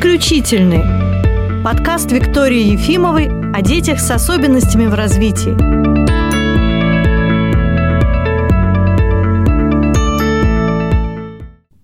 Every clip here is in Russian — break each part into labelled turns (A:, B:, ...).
A: Исключительный. Подкаст Виктории Ефимовой о детях с особенностями в развитии.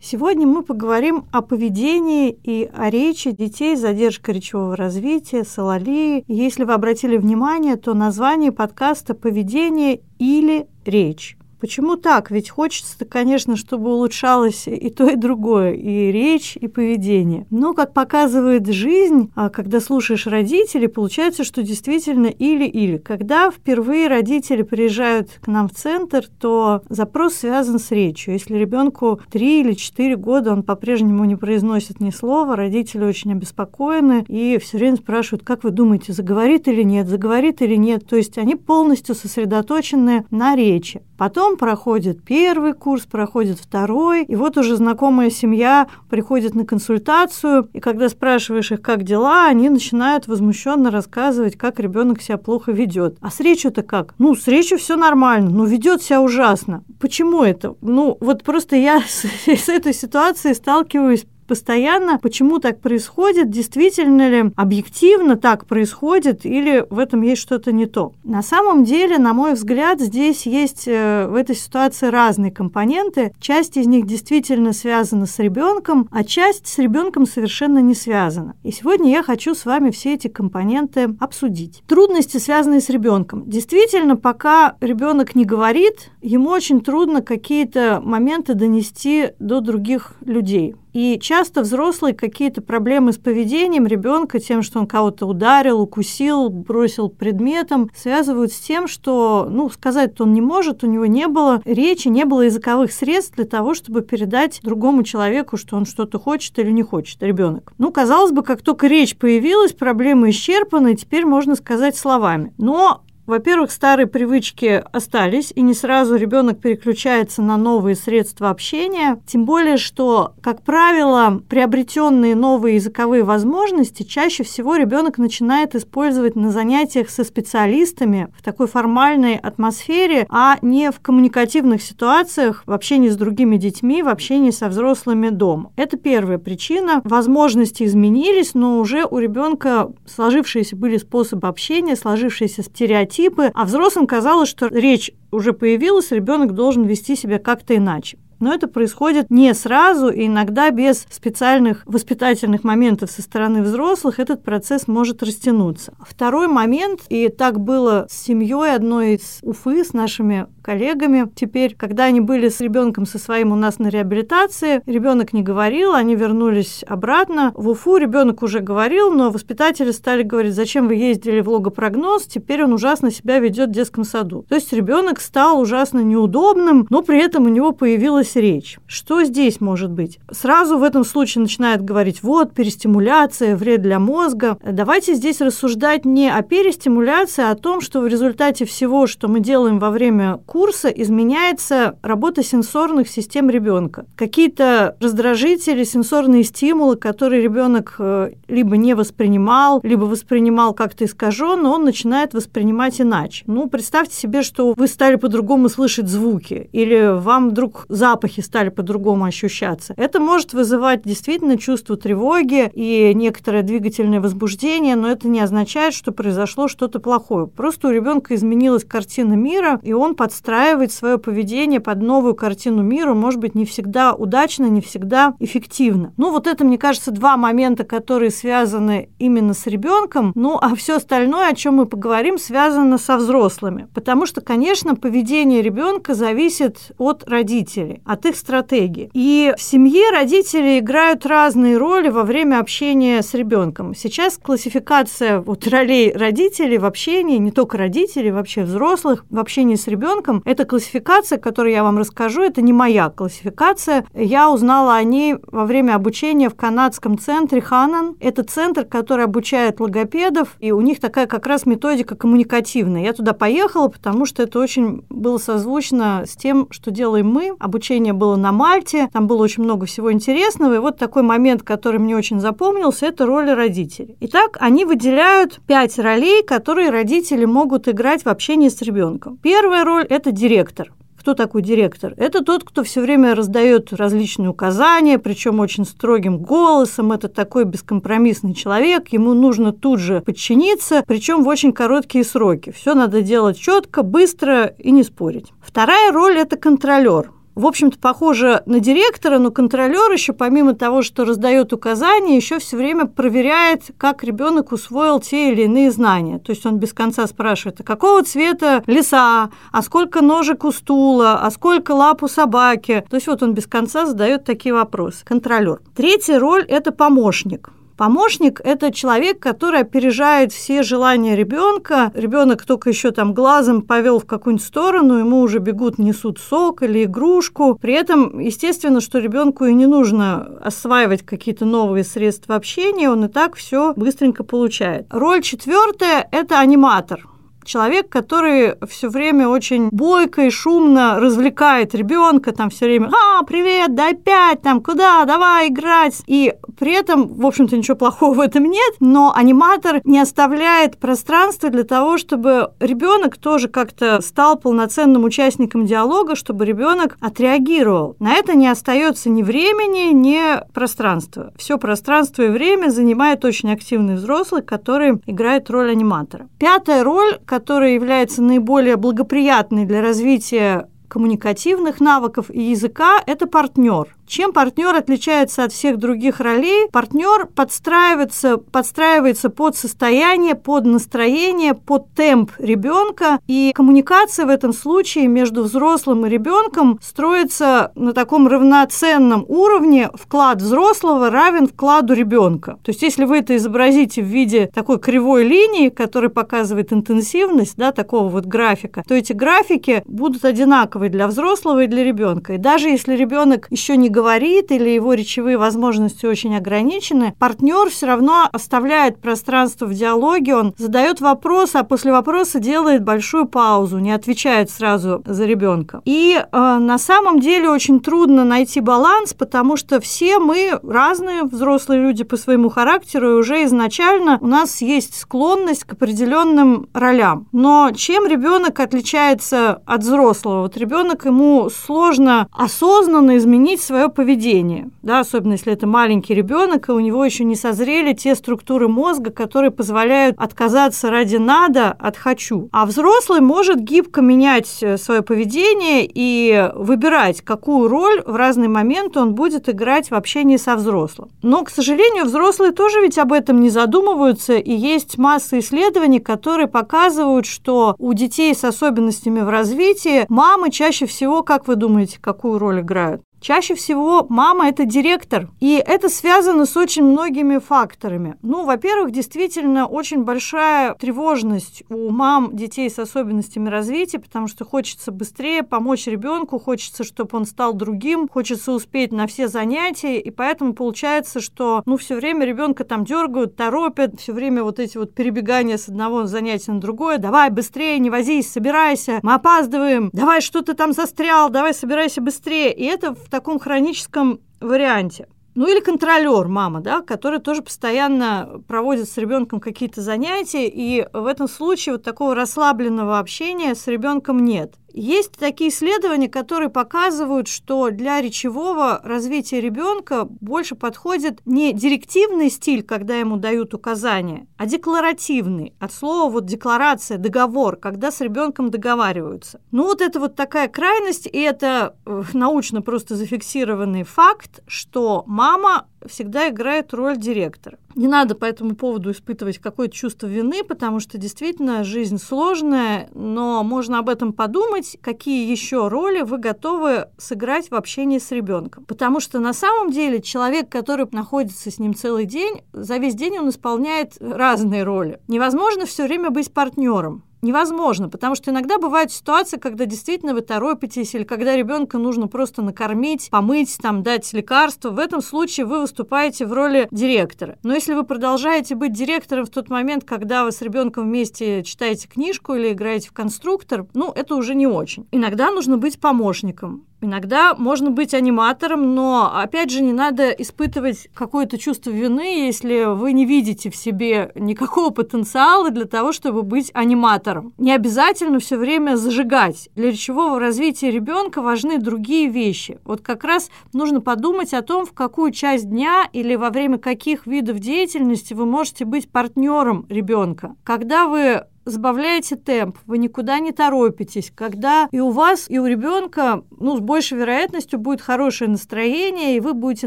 B: Сегодня мы поговорим о поведении и о речи детей с задержкой речевого развития, сололии. Если вы обратили внимание, то название подкаста «Поведение или речь». Почему так? Ведь хочется, конечно, чтобы улучшалось и то, и другое, и речь, и поведение. Но, как показывает жизнь, а когда слушаешь родителей, получается, что действительно или-или. Когда впервые родители приезжают к нам в центр, то запрос связан с речью. Если ребенку 3 или 4 года, он по-прежнему не произносит ни слова, родители очень обеспокоены и все время спрашивают, как вы думаете, заговорит или нет, заговорит или нет. То есть они полностью сосредоточены на речи. Потом проходит первый курс, проходит второй, и вот уже знакомая семья приходит на консультацию, и когда спрашиваешь их, как дела, они начинают возмущенно рассказывать, как ребенок себя плохо ведет. А с речью-то как? Ну, с речью все нормально, но ведет себя ужасно. Почему это? Ну, вот просто я с, с этой ситуацией сталкиваюсь постоянно, почему так происходит, действительно ли объективно так происходит или в этом есть что-то не то. На самом деле, на мой взгляд, здесь есть э, в этой ситуации разные компоненты. Часть из них действительно связана с ребенком, а часть с ребенком совершенно не связана. И сегодня я хочу с вами все эти компоненты обсудить. Трудности, связанные с ребенком. Действительно, пока ребенок не говорит, ему очень трудно какие-то моменты донести до других людей. И часто взрослые какие-то проблемы с поведением ребенка, тем, что он кого-то ударил, укусил, бросил предметом, связывают с тем, что, ну, сказать-то он не может, у него не было речи, не было языковых средств для того, чтобы передать другому человеку, что он что-то хочет или не хочет, ребенок. Ну, казалось бы, как только речь появилась, проблема исчерпана, и теперь можно сказать словами. Но во-первых, старые привычки остались, и не сразу ребенок переключается на новые средства общения. Тем более, что, как правило, приобретенные новые языковые возможности чаще всего ребенок начинает использовать на занятиях со специалистами в такой формальной атмосфере, а не в коммуникативных ситуациях, в общении с другими детьми, в общении со взрослыми дома. Это первая причина. Возможности изменились, но уже у ребенка сложившиеся были способы общения, сложившиеся стереотипы стереотипы, а взрослым казалось, что речь уже появилась, ребенок должен вести себя как-то иначе. Но это происходит не сразу, и иногда без специальных воспитательных моментов со стороны взрослых этот процесс может растянуться. Второй момент, и так было с семьей одной из Уфы, с нашими коллегами. Теперь, когда они были с ребенком со своим у нас на реабилитации, ребенок не говорил, они вернулись обратно. В Уфу ребенок уже говорил, но воспитатели стали говорить, зачем вы ездили в логопрогноз, теперь он ужасно себя ведет в детском саду. То есть ребенок стал ужасно неудобным, но при этом у него появилась речь. Что здесь может быть? Сразу в этом случае начинает говорить, вот, перестимуляция, вред для мозга. Давайте здесь рассуждать не о перестимуляции, а о том, что в результате всего, что мы делаем во время курса изменяется работа сенсорных систем ребенка. Какие-то раздражители, сенсорные стимулы, которые ребенок э, либо не воспринимал, либо воспринимал как-то искаженно, он начинает воспринимать иначе. Ну, представьте себе, что вы стали по-другому слышать звуки, или вам вдруг запахи стали по-другому ощущаться. Это может вызывать действительно чувство тревоги и некоторое двигательное возбуждение, но это не означает, что произошло что-то плохое. Просто у ребенка изменилась картина мира, и он подстраивать свое поведение под новую картину мира, может быть, не всегда удачно, не всегда эффективно. Ну, вот это, мне кажется, два момента, которые связаны именно с ребенком. Ну, а все остальное, о чем мы поговорим, связано со взрослыми. Потому что, конечно, поведение ребенка зависит от родителей, от их стратегии. И в семье родители играют разные роли во время общения с ребенком. Сейчас классификация вот ролей родителей в общении, не только родителей, вообще взрослых, в общении с ребенком. Эта классификация, которую я вам расскажу, это не моя классификация. Я узнала о ней во время обучения в канадском центре Ханан. Это центр, который обучает логопедов, и у них такая как раз методика коммуникативная. Я туда поехала, потому что это очень было созвучно с тем, что делаем мы. Обучение было на Мальте, там было очень много всего интересного, и вот такой момент, который мне очень запомнился, это роли родителей. Итак, они выделяют пять ролей, которые родители могут играть в общении с ребенком. Первая роль – это директор. Кто такой директор? Это тот, кто все время раздает различные указания, причем очень строгим голосом. Это такой бескомпромиссный человек, ему нужно тут же подчиниться, причем в очень короткие сроки. Все надо делать четко, быстро и не спорить. Вторая роль – это контролер в общем-то, похоже на директора, но контролер еще, помимо того, что раздает указания, еще все время проверяет, как ребенок усвоил те или иные знания. То есть он без конца спрашивает, а какого цвета леса, а сколько ножек у стула, а сколько лап у собаки. То есть вот он без конца задает такие вопросы. Контролер. Третья роль – это помощник. Помощник – это человек, который опережает все желания ребенка. Ребенок только еще там глазом повел в какую-нибудь сторону, ему уже бегут, несут сок или игрушку. При этом, естественно, что ребенку и не нужно осваивать какие-то новые средства общения, он и так все быстренько получает. Роль четвертая – это аниматор человек, который все время очень бойко и шумно развлекает ребенка, там все время, а, привет, да опять, там, куда, давай играть. И при этом, в общем-то, ничего плохого в этом нет, но аниматор не оставляет пространства для того, чтобы ребенок тоже как-то стал полноценным участником диалога, чтобы ребенок отреагировал. На это не остается ни времени, ни пространства. Все пространство и время занимает очень активный взрослый, который играет роль аниматора. Пятая роль, которая является наиболее благоприятной для развития коммуникативных навыков и языка – это партнер. Чем партнер отличается от всех других ролей? Партнер подстраивается, подстраивается под состояние, под настроение, под темп ребенка, и коммуникация в этом случае между взрослым и ребенком строится на таком равноценном уровне. Вклад взрослого равен вкладу ребенка. То есть, если вы это изобразите в виде такой кривой линии, которая показывает интенсивность, да, такого вот графика, то эти графики будут одинаковые для взрослого и для ребенка. И даже если ребенок еще не говорит или его речевые возможности очень ограничены, партнер все равно оставляет пространство в диалоге, он задает вопрос, а после вопроса делает большую паузу, не отвечает сразу за ребенка. И э, на самом деле очень трудно найти баланс, потому что все мы разные взрослые люди по своему характеру, и уже изначально у нас есть склонность к определенным ролям. Но чем ребенок отличается от взрослого? Вот ребенок ему сложно осознанно изменить свое свое поведение, да, особенно если это маленький ребенок, и у него еще не созрели те структуры мозга, которые позволяют отказаться ради надо от хочу. А взрослый может гибко менять э, свое поведение и выбирать, какую роль в разный момент он будет играть в общении со взрослым. Но, к сожалению, взрослые тоже ведь об этом не задумываются, и есть масса исследований, которые показывают, что у детей с особенностями в развитии мамы чаще всего, как вы думаете, какую роль играют? Чаще всего мама – это директор, и это связано с очень многими факторами. Ну, во-первых, действительно очень большая тревожность у мам детей с особенностями развития, потому что хочется быстрее помочь ребенку, хочется, чтобы он стал другим, хочется успеть на все занятия, и поэтому получается, что ну все время ребенка там дергают, торопят, все время вот эти вот перебегания с одного занятия на другое. Давай быстрее, не возись, собирайся, мы опаздываем. Давай, что ты там застрял, давай собирайся быстрее. И это в таком хроническом варианте. Ну или контролер, мама, да, который тоже постоянно проводит с ребенком какие-то занятия, и в этом случае вот такого расслабленного общения с ребенком нет. Есть такие исследования, которые показывают, что для речевого развития ребенка больше подходит не директивный стиль, когда ему дают указания, а декларативный. От слова вот декларация, договор, когда с ребенком договариваются. Ну вот это вот такая крайность, и это э, научно просто зафиксированный факт, что мама всегда играет роль директора. Не надо по этому поводу испытывать какое-то чувство вины, потому что действительно жизнь сложная, но можно об этом подумать, какие еще роли вы готовы сыграть в общении с ребенком. Потому что на самом деле человек, который находится с ним целый день, за весь день он исполняет разные роли. Невозможно все время быть партнером невозможно, потому что иногда бывают ситуации, когда действительно вы торопитесь, или когда ребенка нужно просто накормить, помыть, там, дать лекарство. В этом случае вы выступаете в роли директора. Но если вы продолжаете быть директором в тот момент, когда вы с ребенком вместе читаете книжку или играете в конструктор, ну, это уже не очень. Иногда нужно быть помощником. Иногда можно быть аниматором, но, опять же, не надо испытывать какое-то чувство вины, если вы не видите в себе никакого потенциала для того, чтобы быть аниматором. Не обязательно все время зажигать. Для речевого развития ребенка важны другие вещи. Вот как раз нужно подумать о том, в какую часть дня или во время каких видов деятельности вы можете быть партнером ребенка. Когда вы сбавляете темп, вы никуда не торопитесь, когда и у вас, и у ребенка, ну, с большей вероятностью будет хорошее настроение, и вы будете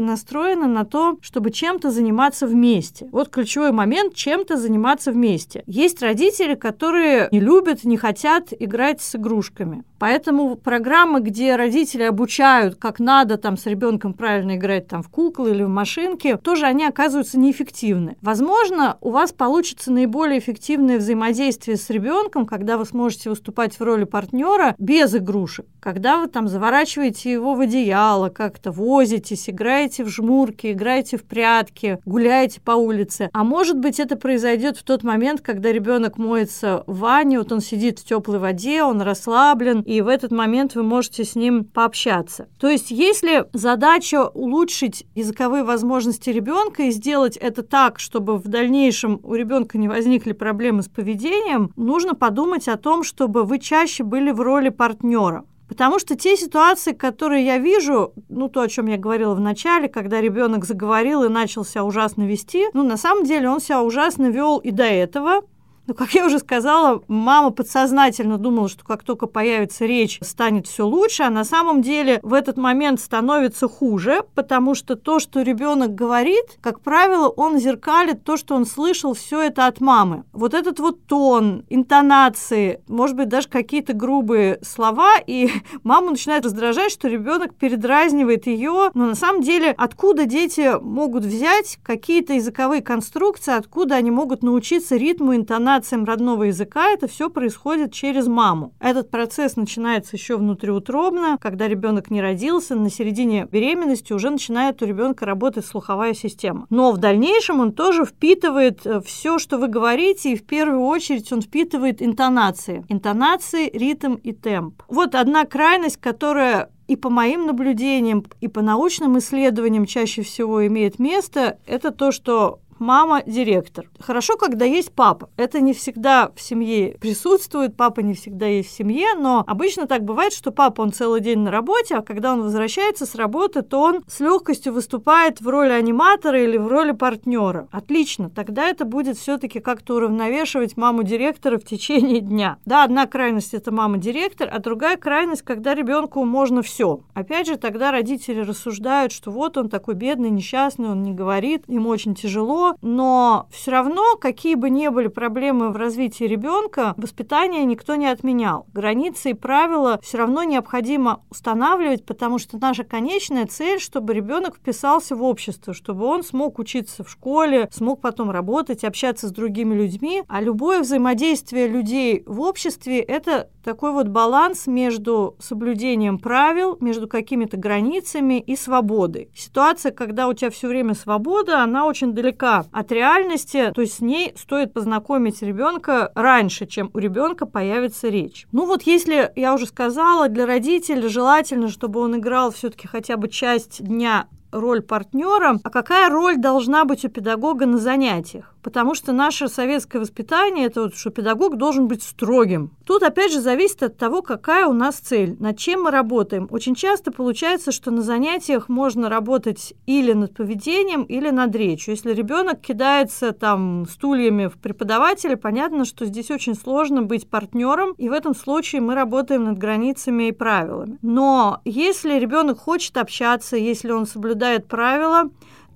B: настроены на то, чтобы чем-то заниматься вместе. Вот ключевой момент – чем-то заниматься вместе. Есть родители, которые не любят, не хотят играть с игрушками. Поэтому программы, где родители обучают, как надо там с ребенком правильно играть там в куклы или в машинки, тоже они оказываются неэффективны. Возможно, у вас получится наиболее эффективное взаимодействие с ребенком, когда вы сможете выступать в роли партнера без игрушек, когда вы там заворачиваете его в одеяло, как-то возитесь, играете в жмурки, играете в прятки, гуляете по улице. А может быть, это произойдет в тот момент, когда ребенок моется в ванне, вот он сидит в теплой воде, он расслаблен, и в этот момент вы можете с ним пообщаться. То есть, если задача улучшить языковые возможности ребенка и сделать это так, чтобы в дальнейшем у ребенка не возникли проблемы с поведением, нужно подумать о том, чтобы вы чаще были в роли партнера. Потому что те ситуации, которые я вижу, ну, то, о чем я говорила в начале, когда ребенок заговорил и начал себя ужасно вести, ну, на самом деле он себя ужасно вел и до этого, ну, как я уже сказала, мама подсознательно думала, что как только появится речь, станет все лучше, а на самом деле в этот момент становится хуже, потому что то, что ребенок говорит, как правило, он зеркалит то, что он слышал все это от мамы. Вот этот вот тон, интонации, может быть, даже какие-то грубые слова, и мама начинает раздражать, что ребенок передразнивает ее. Но на самом деле, откуда дети могут взять какие-то языковые конструкции, откуда они могут научиться ритму, интонации, комбинациям родного языка это все происходит через маму. Этот процесс начинается еще внутриутробно, когда ребенок не родился, на середине беременности уже начинает у ребенка работать слуховая система. Но в дальнейшем он тоже впитывает э, все, что вы говорите, и в первую очередь он впитывает интонации. Интонации, ритм и темп. Вот одна крайность, которая и по моим наблюдениям, и по научным исследованиям чаще всего имеет место, это то, что мама директор. Хорошо, когда есть папа. Это не всегда в семье присутствует, папа не всегда есть в семье, но обычно так бывает, что папа, он целый день на работе, а когда он возвращается с работы, то он с легкостью выступает в роли аниматора или в роли партнера. Отлично, тогда это будет все-таки как-то уравновешивать маму директора в течение дня. Да, одна крайность это мама директор, а другая крайность, когда ребенку можно все. Опять же, тогда родители рассуждают, что вот он такой бедный, несчастный, он не говорит, ему очень тяжело, но все равно, какие бы ни были проблемы в развитии ребенка, воспитание никто не отменял. Границы и правила все равно необходимо устанавливать, потому что наша конечная цель, чтобы ребенок вписался в общество, чтобы он смог учиться в школе, смог потом работать, общаться с другими людьми. А любое взаимодействие людей в обществе – это такой вот баланс между соблюдением правил, между какими-то границами и свободой. Ситуация, когда у тебя все время свобода, она очень далека от реальности, то есть с ней стоит познакомить ребенка раньше, чем у ребенка появится речь. Ну вот если, я уже сказала, для родителя желательно, чтобы он играл все-таки хотя бы часть дня роль партнера, а какая роль должна быть у педагога на занятиях? Потому что наше советское воспитание это вот, что педагог должен быть строгим. Тут опять же зависит от того, какая у нас цель, над чем мы работаем. Очень часто получается, что на занятиях можно работать или над поведением, или над речью. Если ребенок кидается там стульями в преподавателя, понятно, что здесь очень сложно быть партнером, и в этом случае мы работаем над границами и правилами. Но если ребенок хочет общаться, если он соблюдает соблюдает правила,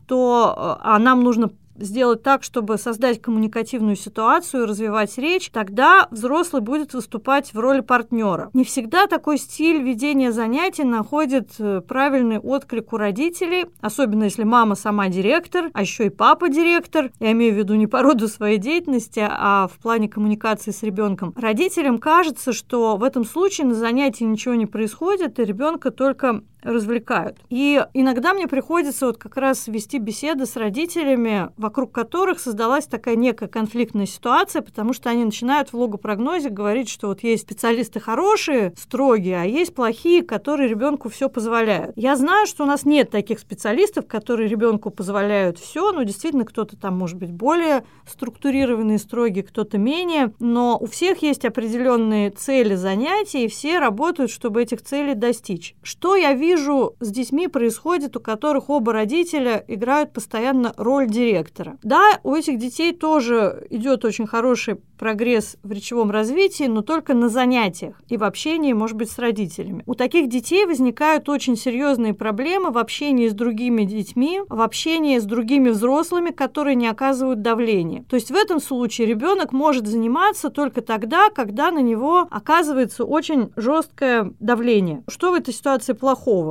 B: то а нам нужно сделать так, чтобы создать коммуникативную ситуацию, развивать речь, тогда взрослый будет выступать в роли партнера. Не всегда такой стиль ведения занятий находит э, правильный отклик у родителей, особенно если мама сама директор, а еще и папа директор. Я имею в виду не по роду своей деятельности, а в плане коммуникации с ребенком. Родителям кажется, что в этом случае на занятии ничего не происходит, и ребенка только развлекают. И иногда мне приходится вот как раз вести беседы с родителями, вокруг которых создалась такая некая конфликтная ситуация, потому что они начинают в логопрогнозе говорить, что вот есть специалисты хорошие, строгие, а есть плохие, которые ребенку все позволяют. Я знаю, что у нас нет таких специалистов, которые ребенку позволяют все, но действительно кто-то там может быть более структурированный, строгий, кто-то менее, но у всех есть определенные цели занятий, и все работают, чтобы этих целей достичь. Что я вижу с детьми происходит, у которых оба родителя играют постоянно роль директора. Да, у этих детей тоже идет очень хороший прогресс в речевом развитии, но только на занятиях и в общении, может быть, с родителями. У таких детей возникают очень серьезные проблемы в общении с другими детьми, в общении с другими взрослыми, которые не оказывают давления. То есть в этом случае ребенок может заниматься только тогда, когда на него оказывается очень жесткое давление. Что в этой ситуации плохого?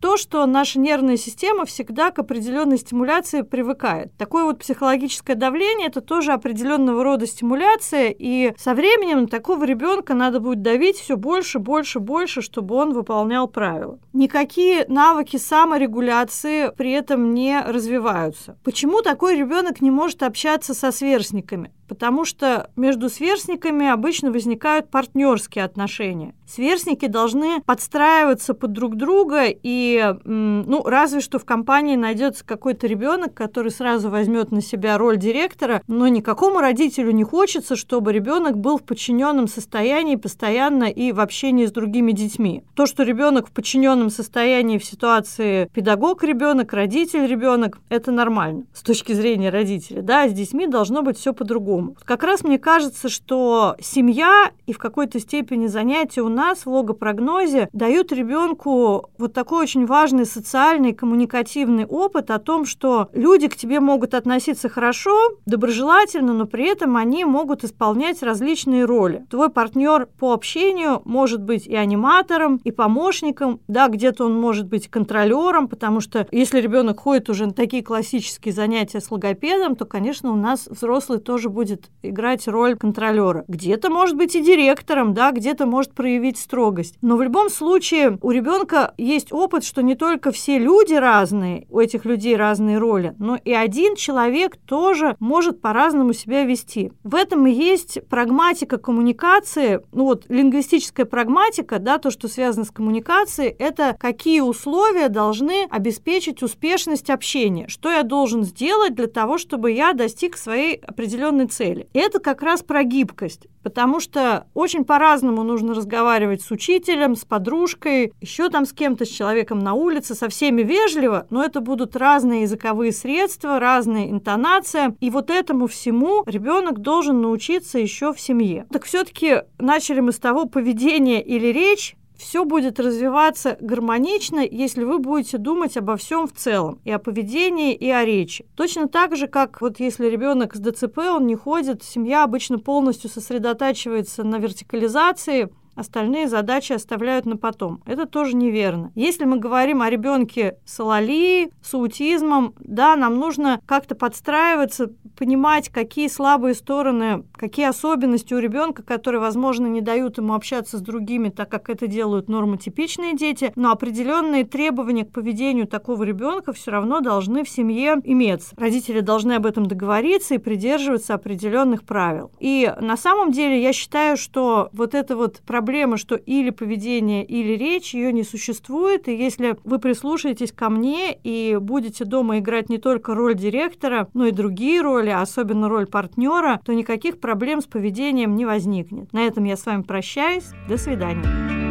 B: То, что наша нервная система всегда к определенной стимуляции привыкает. Такое вот психологическое давление это тоже определенного рода стимуляция, и со временем на такого ребенка надо будет давить все больше, больше, больше, чтобы он выполнял правила. Никакие навыки саморегуляции при этом не развиваются. Почему такой ребенок не может общаться со сверстниками? Потому что между сверстниками обычно возникают партнерские отношения. Сверстники должны подстраиваться под друг друга, и, ну, разве что в компании найдется какой-то ребенок, который сразу возьмет на себя роль директора, но никакому родителю не хочется, чтобы ребенок был в подчиненном состоянии постоянно и в общении с другими детьми. То, что ребенок в подчиненном состоянии в ситуации педагог ребенок, родитель ребенок, это нормально с точки зрения родителя. Да, с детьми должно быть все по-другому по-другому. Как раз мне кажется, что семья и в какой-то степени занятия у нас в логопрогнозе дают ребенку вот такой очень важный социальный коммуникативный опыт о том, что люди к тебе могут относиться хорошо, доброжелательно, но при этом они могут исполнять различные роли. Твой партнер по общению может быть и аниматором, и помощником, да, где-то он может быть контролером, потому что если ребенок ходит уже на такие классические занятия с логопедом, то, конечно, у нас взрослый тоже будет будет играть роль контролера. Где-то может быть и директором, да, где-то может проявить строгость. Но в любом случае у ребенка есть опыт, что не только все люди разные, у этих людей разные роли, но и один человек тоже может по-разному себя вести. В этом и есть прагматика коммуникации, ну вот лингвистическая прагматика, да, то, что связано с коммуникацией, это какие условия должны обеспечить успешность общения, что я должен сделать для того, чтобы я достиг своей определенной цели цели. Это как раз про гибкость, потому что очень по-разному нужно разговаривать с учителем, с подружкой, еще там с кем-то, с человеком на улице, со всеми вежливо, но это будут разные языковые средства, разная интонация, и вот этому всему ребенок должен научиться еще в семье. Так все-таки начали мы с того поведения или речь, все будет развиваться гармонично, если вы будете думать обо всем в целом, и о поведении, и о речи. Точно так же, как вот если ребенок с ДЦП, он не ходит, семья обычно полностью сосредотачивается на вертикализации, остальные задачи оставляют на потом. Это тоже неверно. Если мы говорим о ребенке с алалией, с аутизмом, да, нам нужно как-то подстраиваться, понимать, какие слабые стороны, какие особенности у ребенка, которые, возможно, не дают ему общаться с другими, так как это делают нормотипичные дети, но определенные требования к поведению такого ребенка все равно должны в семье иметься. Родители должны об этом договориться и придерживаться определенных правил. И на самом деле я считаю, что вот эта вот проблема проблема, что или поведение, или речь, ее не существует. И если вы прислушаетесь ко мне и будете дома играть не только роль директора, но и другие роли, особенно роль партнера, то никаких проблем с поведением не возникнет. На этом я с вами прощаюсь. До свидания.